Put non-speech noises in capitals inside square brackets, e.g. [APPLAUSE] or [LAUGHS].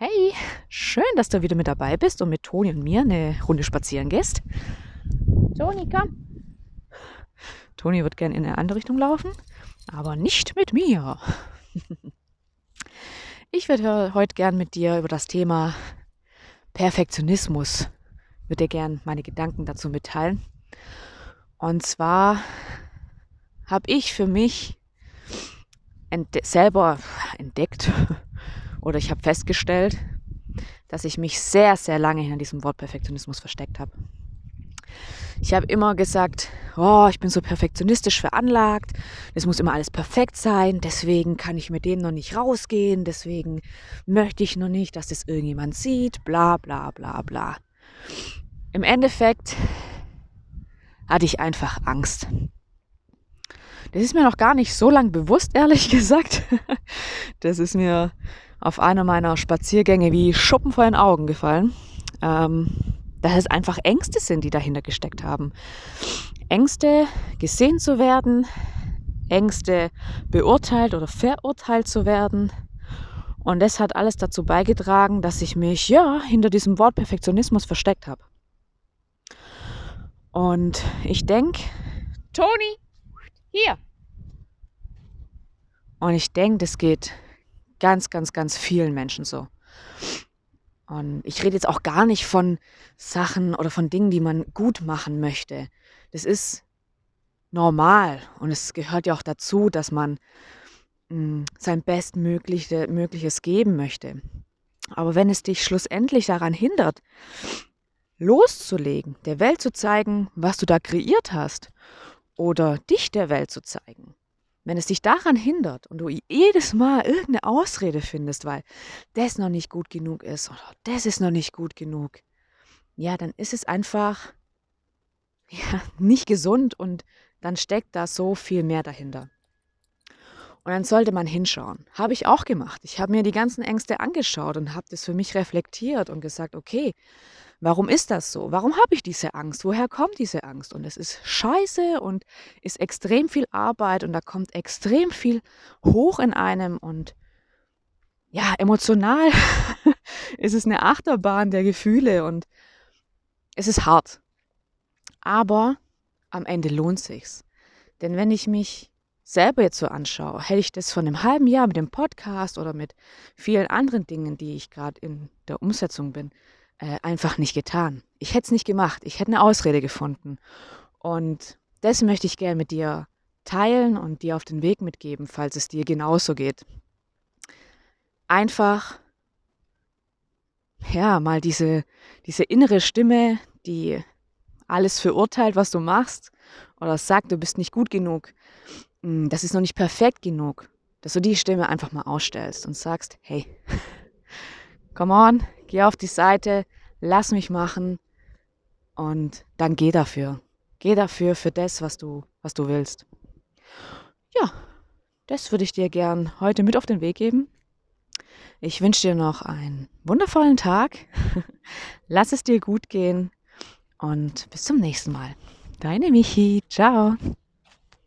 Hey, schön, dass du wieder mit dabei bist und mit Toni und mir eine Runde spazieren gehst. Toni, komm. Toni wird gern in eine andere Richtung laufen, aber nicht mit mir. Ich würde heute gern mit dir über das Thema Perfektionismus, würde dir gern meine Gedanken dazu mitteilen. Und zwar habe ich für mich ent selber entdeckt, oder ich habe festgestellt, dass ich mich sehr, sehr lange hinter diesem Wort Perfektionismus versteckt habe. Ich habe immer gesagt, oh, ich bin so perfektionistisch veranlagt, es muss immer alles perfekt sein, deswegen kann ich mit dem noch nicht rausgehen, deswegen möchte ich noch nicht, dass das irgendjemand sieht, bla bla bla bla. Im Endeffekt hatte ich einfach Angst. Das ist mir noch gar nicht so lang bewusst, ehrlich [LAUGHS] gesagt. Das ist mir auf einer meiner Spaziergänge wie Schuppen vor den Augen gefallen, ähm, dass es einfach Ängste sind, die dahinter gesteckt haben. Ängste, gesehen zu werden, Ängste, beurteilt oder verurteilt zu werden. Und das hat alles dazu beigetragen, dass ich mich ja hinter diesem Wort Perfektionismus versteckt habe. Und ich denke, Toni, hier. Und ich denke, das geht ganz, ganz, ganz vielen Menschen so. Und ich rede jetzt auch gar nicht von Sachen oder von Dingen, die man gut machen möchte. Das ist normal und es gehört ja auch dazu, dass man mh, hm, sein Bestmögliches geben möchte. Aber wenn es dich schlussendlich daran hindert, loszulegen, der Welt zu zeigen, was du da kreiert hast, oder dich der Welt zu zeigen, wenn es dich daran hindert und du jedes Mal irgendeine Ausrede findest, weil das noch nicht gut genug ist oder das ist noch nicht gut genug, ja, dann ist es einfach [LAUGHS] ja, nicht gesund und dann steckt da so viel mehr dahinter. Und dann sollte man hinschauen. Habe ich auch gemacht. Ich habe mir die ganzen Ängste angeschaut und habe das für mich reflektiert und gesagt, okay, Warum ist das so? Warum habe ich diese Angst? Woher kommt diese Angst? Und es ist scheiße und ist extrem viel Arbeit und da kommt extrem viel hoch in einem und ja, emotional [LAUGHS] ist es eine Achterbahn der Gefühle und es ist hart. Aber am Ende lohnt sich's. Denn wenn ich mich selber jetzt so anschaue, hätte ich das vor einem halben Jahr mit dem Podcast oder mit vielen anderen Dingen, die ich gerade in der Umsetzung bin, äh, einfach nicht getan. Ich hätte es nicht gemacht. Ich hätte eine Ausrede gefunden. Und das möchte ich gerne mit dir teilen und dir auf den Weg mitgeben, falls es dir genauso geht. Einfach, ja, mal diese, diese innere Stimme, die alles verurteilt, was du machst, oder sagt, du bist nicht gut genug, hm, das ist noch nicht perfekt genug, dass du die Stimme einfach mal ausstellst und sagst, hey, come on, geh auf die Seite, lass mich machen und dann geh dafür. Geh dafür für das, was du, was du willst. Ja, das würde ich dir gern heute mit auf den Weg geben. Ich wünsche dir noch einen wundervollen Tag. [LAUGHS] Lass es dir gut gehen und bis zum nächsten Mal. Deine Michi. Ciao.